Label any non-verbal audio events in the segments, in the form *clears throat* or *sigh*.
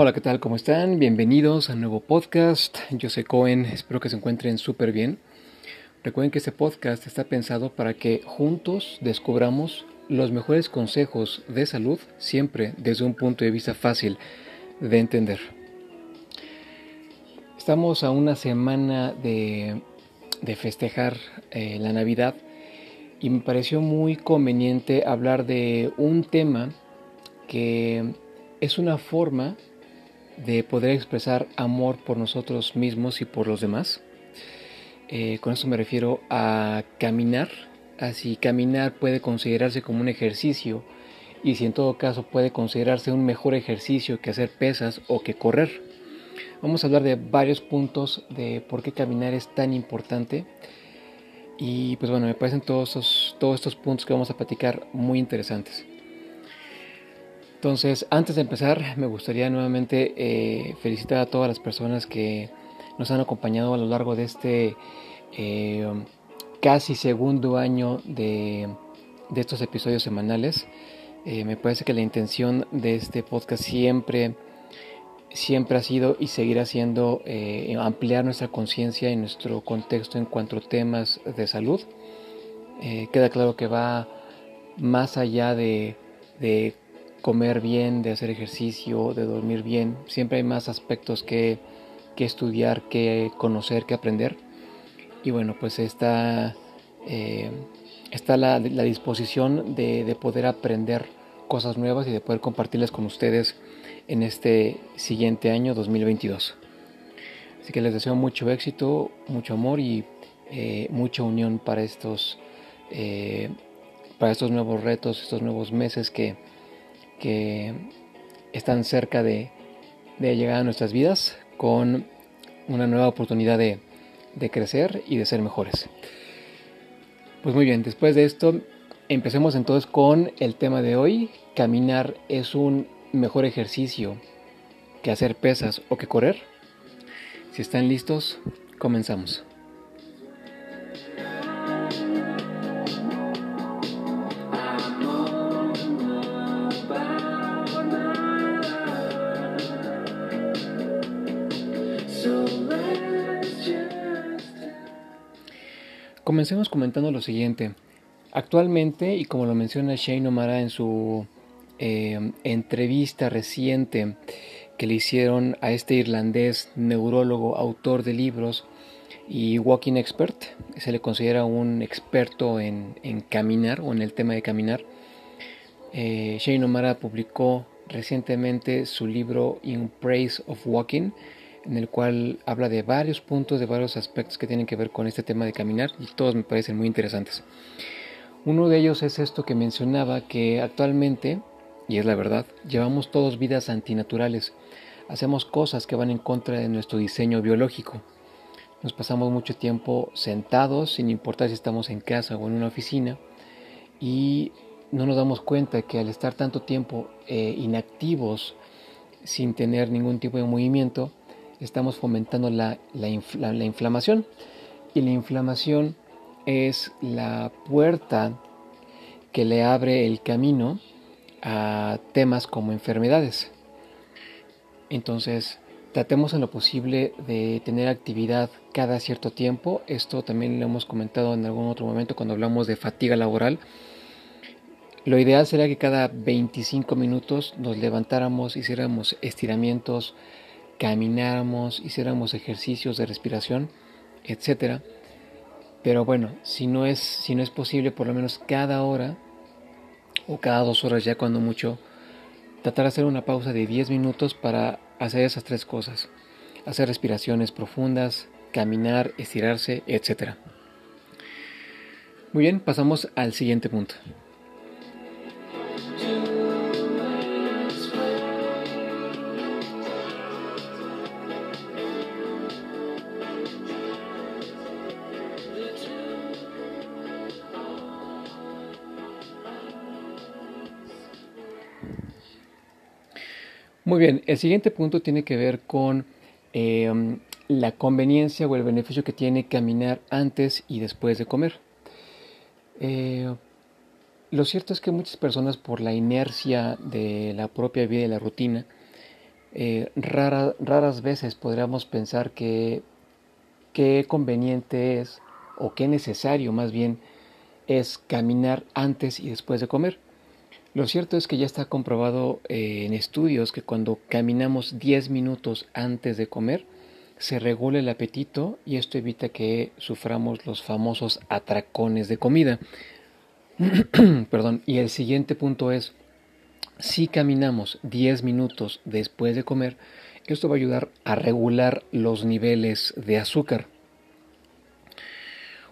Hola, ¿qué tal? ¿Cómo están? Bienvenidos a un nuevo podcast. Yo soy Cohen, espero que se encuentren súper bien. Recuerden que este podcast está pensado para que juntos descubramos los mejores consejos de salud, siempre desde un punto de vista fácil de entender. Estamos a una semana de, festejar eh, la Navidad y me pareció muy conveniente hablar de un tema que es una forma de poder expresar amor por nosotros mismos y por los demás. Eh, con esto me refiero a caminar. Así caminar puede considerarse como un ejercicio y si en todo caso puede considerarse un mejor ejercicio que hacer pesas o que correr. Vamos a hablar de varios puntos de por qué caminar es tan importante. Y pues bueno, me parecen todos estos, todos estos puntos que vamos a platicar muy interesantes. Entonces, antes de empezar, me gustaría nuevamente eh, felicitar a todas las personas que nos han acompañado a lo largo de este eh, casi segundo año de, estos episodios semanales. Eh, me parece que la intención de este podcast siempre, siempre ha sido y seguirá siendo ampliar nuestra conciencia y nuestro contexto en cuanto a temas de salud. queda claro que va más allá de, de comer bien, de hacer ejercicio, de dormir bien. Siempre hay más aspectos que, estudiar, que conocer, que aprender. Y bueno, pues está, eh, está la, disposición de, poder aprender cosas nuevas y de poder compartirlas con ustedes en este siguiente año 2022. Así que les deseo mucho éxito, mucho amor y eh, mucha unión para estos, eh, para estos nuevos retos, estos nuevos meses que, que están cerca de, llegar a nuestras vidas con una nueva oportunidad de, crecer y de ser mejores. Pues muy bien, después de esto, empecemos entonces con el tema de hoy. Caminar es un mejor ejercicio que hacer pesas o que correr. Si están listos, comenzamos. Comencemos comentando lo siguiente. Actualmente, y como lo menciona Shane O'Mara en su eh, entrevista reciente que le hicieron a este irlandés neurólogo, autor de libros y walking expert, se le considera un experto en, caminar o en el tema de caminar. Eh, Shane O'Mara publicó recientemente su libro In Praise of Walking, en el cual habla de varios puntos, de varios aspectos que tienen que ver con este tema de caminar y todos me parecen muy interesantes. Uno de ellos es esto que mencionaba que actualmente, y es la verdad, llevamos todos vidas antinaturales. Hacemos cosas que van en contra de nuestro diseño biológico. Nos pasamos mucho tiempo sentados, sin importar si estamos en casa o en una oficina, y no nos damos cuenta que al estar tanto tiempo eh, inactivos, sin tener ningún tipo de movimiento, estamos fomentando la, inflamación. Y la inflamación es la puerta que le abre el camino a temas como enfermedades. Entonces, tratemos en lo posible de tener actividad cada cierto tiempo. Esto también lo hemos comentado en algún otro momento cuando hablamos de fatiga laboral. Lo ideal sería que cada 25 minutos nos levantáramos, hiciéramos estiramientos, camináramos, hiciéramos ejercicios de respiración, etcétera. Pero bueno, si no es si no es posible, por lo menos cada hora o cada dos horas ya cuando mucho, tratar de hacer una pausa de 10 minutos para hacer esas tres cosas: hacer respiraciones profundas, caminar, estirarse, etcétera. Muy bien, pasamos al siguiente punto. Muy bien, el siguiente punto tiene que ver con em, la conveniencia o el beneficio que tiene caminar antes y después de comer. Eh, lo cierto es que muchas personas por la inercia de la propia vida y la rutina, eh, raras veces podríamos pensar que qué conveniente es o qué necesario más bien es caminar antes y después de comer. Lo cierto es que ya está comprobado eh, en estudios que cuando caminamos 10 minutos antes de comer, se regula el apetito y esto evita que suframos los famosos atracones de comida. *clears throat* Perdón, y el siguiente punto es, si caminamos 10 minutos después de comer, esto va a ayudar a regular los niveles de azúcar.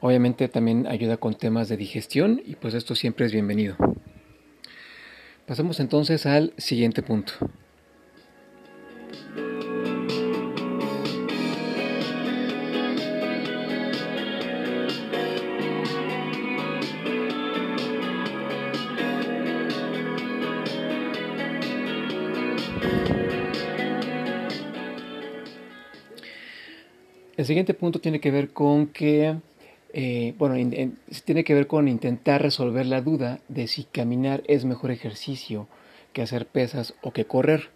Obviamente también ayuda con temas de digestión y pues esto siempre es bienvenido. Pasamos entonces al siguiente punto. El siguiente punto tiene que ver con que eh, bueno, tiene que ver con intentar resolver la duda de si caminar es mejor ejercicio que hacer pesas o que correr.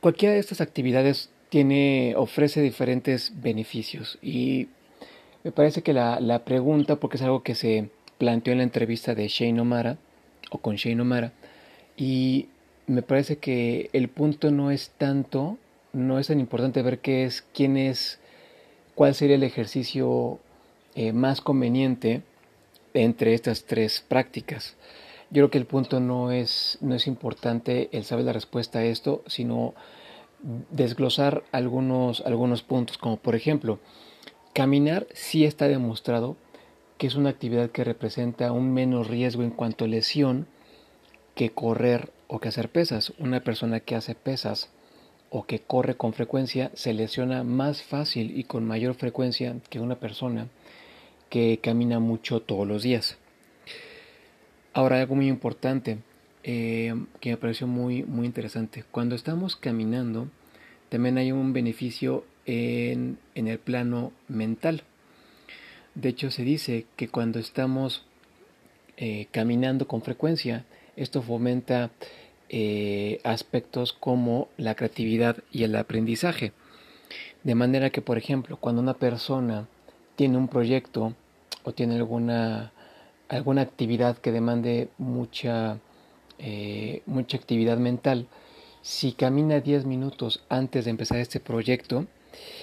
Cualquiera de estas actividades tiene, ofrece diferentes beneficios y me parece que la, la pregunta, porque es algo que se planteó en la entrevista de Shane O'Mara o con Shane O'Mara, y me parece que el punto no es tanto, no es tan importante ver qué es, quién es cuál sería el ejercicio eh, más conveniente entre estas tres prácticas. Yo creo que el punto no es, no es importante el saber la respuesta a esto, sino desglosar algunos, algunos puntos, como por ejemplo, caminar sí está demostrado que es una actividad que representa un menos riesgo en cuanto a lesión que correr o que hacer pesas. Una persona que hace pesas o que corre con frecuencia se lesiona más fácil y con mayor frecuencia que una persona que camina mucho todos los días. Ahora algo muy importante eh, que me pareció muy, muy interesante. Cuando estamos caminando también hay un beneficio en, el plano mental. De hecho se dice que cuando estamos eh, caminando con frecuencia esto fomenta eh, aspectos como la creatividad y el aprendizaje. De manera que, por ejemplo, cuando una persona tiene un proyecto o tiene alguna, alguna actividad que demande mucha, eh, mucha actividad mental, si camina 10 minutos antes de empezar este proyecto,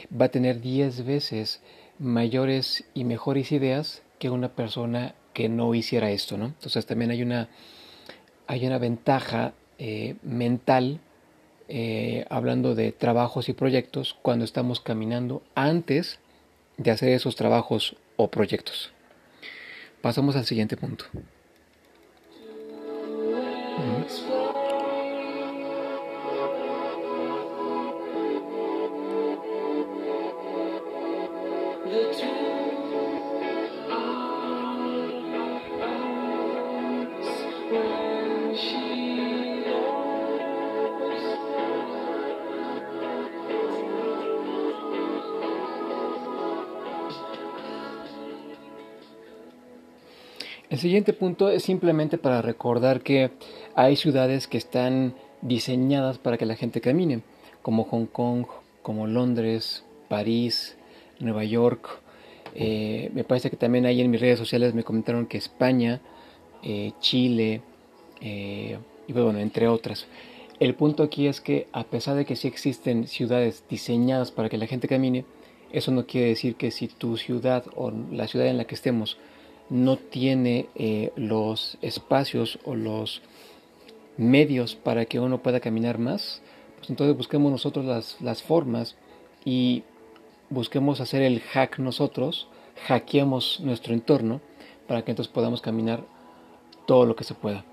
va a tener 10 veces mayores y mejores ideas que una persona que no hiciera esto, ¿no? Entonces también hay una, hay una ventaja eh, mental, eh, hablando de trabajos y proyectos, cuando estamos caminando antes de hacer esos trabajos o proyectos. Pasamos al siguiente punto. El siguiente punto es simplemente para recordar que hay ciudades que están diseñadas para que la gente camine, como Hong Kong, como Londres, París, Nueva York. Eh, me parece que también ahí en mis redes sociales me comentaron que España, eh, Chile, eh, y bueno, entre otras. El punto aquí es que a pesar de que sí existen ciudades diseñadas para que la gente camine, eso no quiere decir que si tu ciudad o la ciudad en la que estemos no tiene eh, los espacios o los medios para que uno pueda caminar más, pues entonces busquemos nosotros las, las formas y busquemos hacer el hack nosotros, hackeemos nuestro entorno para que entonces podamos caminar todo lo que se pueda.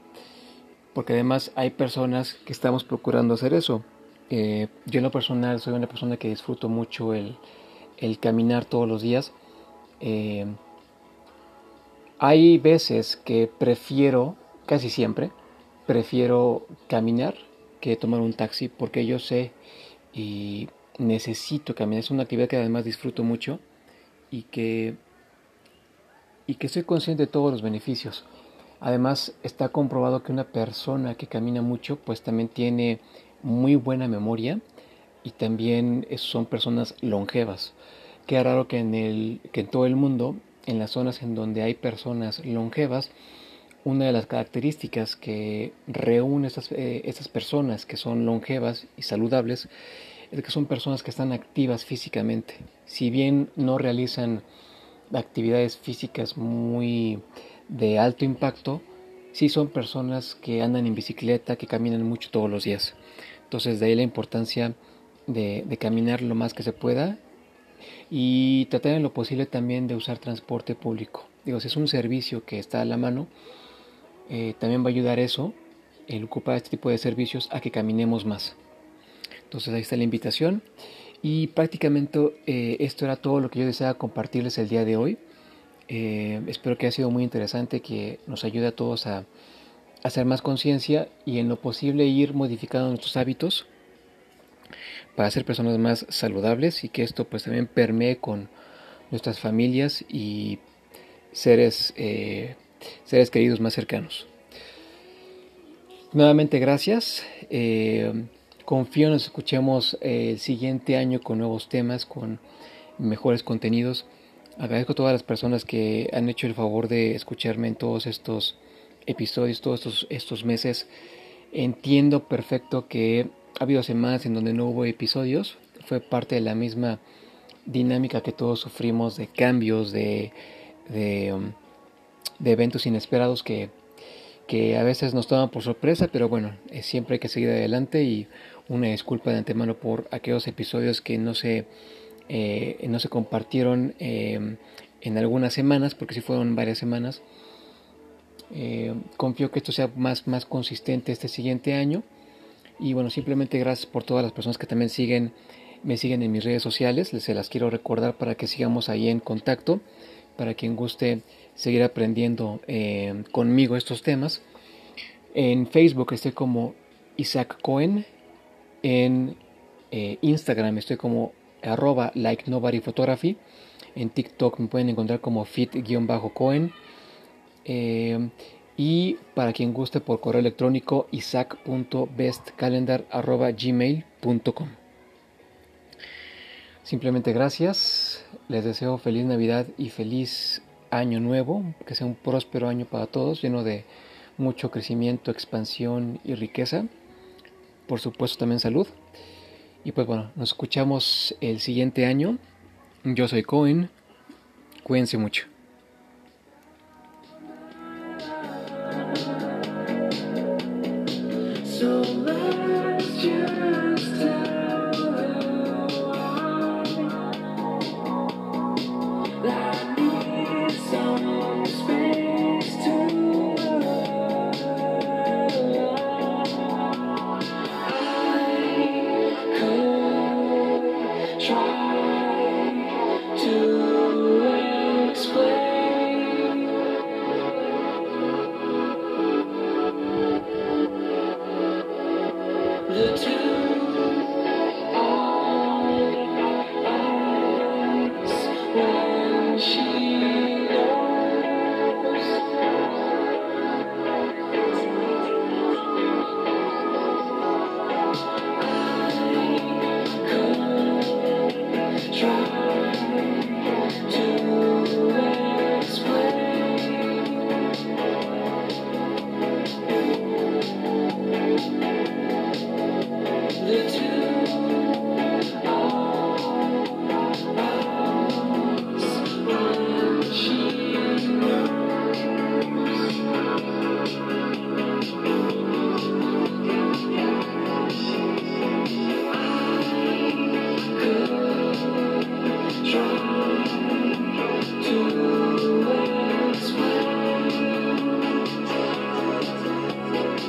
Porque además hay personas que estamos procurando hacer eso. Eh, yo en lo personal soy una persona que disfruto mucho el, el caminar todos los días. Eh, hay veces que prefiero, casi siempre, prefiero caminar que tomar un taxi porque yo sé y necesito caminar. Es una actividad que además disfruto mucho y que, y que soy consciente de todos los beneficios. Además está comprobado que una persona que camina mucho pues también tiene muy buena memoria y también son personas longevas. Qué raro que en, el, que en todo el mundo, en las zonas en donde hay personas longevas, una de las características que reúne estas, eh, estas personas que son longevas y saludables es que son personas que están activas físicamente. Si bien no realizan actividades físicas muy de alto impacto, sí son personas que andan en bicicleta, que caminan mucho todos los días. Entonces de ahí la importancia de, de caminar lo más que se pueda y tratar en lo posible también de usar transporte público. Digo, si es un servicio que está a la mano, eh, también va a ayudar eso, el ocupar este tipo de servicios, a que caminemos más. Entonces ahí está la invitación. Y prácticamente eh, esto era todo lo que yo deseaba compartirles el día de hoy. Eh, espero que haya sido muy interesante, que nos ayude a todos a, a hacer más conciencia y en lo posible ir modificando nuestros hábitos para ser personas más saludables y que esto pues también permee con nuestras familias y seres seres queridos más cercanos. Nuevamente gracias. Eh, confío nos escuchemos eh, el siguiente año con nuevos temas, con mejores contenidos. Agradezco a todas las personas que han hecho el favor de escucharme en todos estos episodios, todos estos, estos meses. Entiendo perfecto que ha habido semanas en donde no hubo episodios. Fue parte de la misma dinámica que todos sufrimos de cambios, de, de um, eventos inesperados que, que a veces nos toman por sorpresa, pero bueno, eh, siempre hay que seguir adelante y una disculpa de antemano por aquellos episodios que no se, eh, no se compartieron em, en algunas semanas, porque si fueron varias semanas. Eh, confío que esto sea más, más consistente este siguiente año. Y bueno, simplemente gracias por todas las personas que también siguen, me siguen en mis redes sociales. Les se las quiero recordar para que sigamos ahí en contacto. Para quien guste seguir aprendiendo eh, conmigo estos temas. En Facebook estoy como Isaac Cohen. En eh, Instagram estoy como arroba like nobody photography. En TikTok me pueden encontrar como fit-cohen. Y para quien guste por correo electrónico isaac.bestcalendar.gmail.com Simplemente gracias. Les deseo feliz Navidad y feliz año nuevo, que sea un próspero año para todos, lleno de mucho crecimiento, expansión y riqueza. Por supuesto también salud. Y pues bueno, nos escuchamos el siguiente año. Yo soy Cohen. Cuídense mucho. love.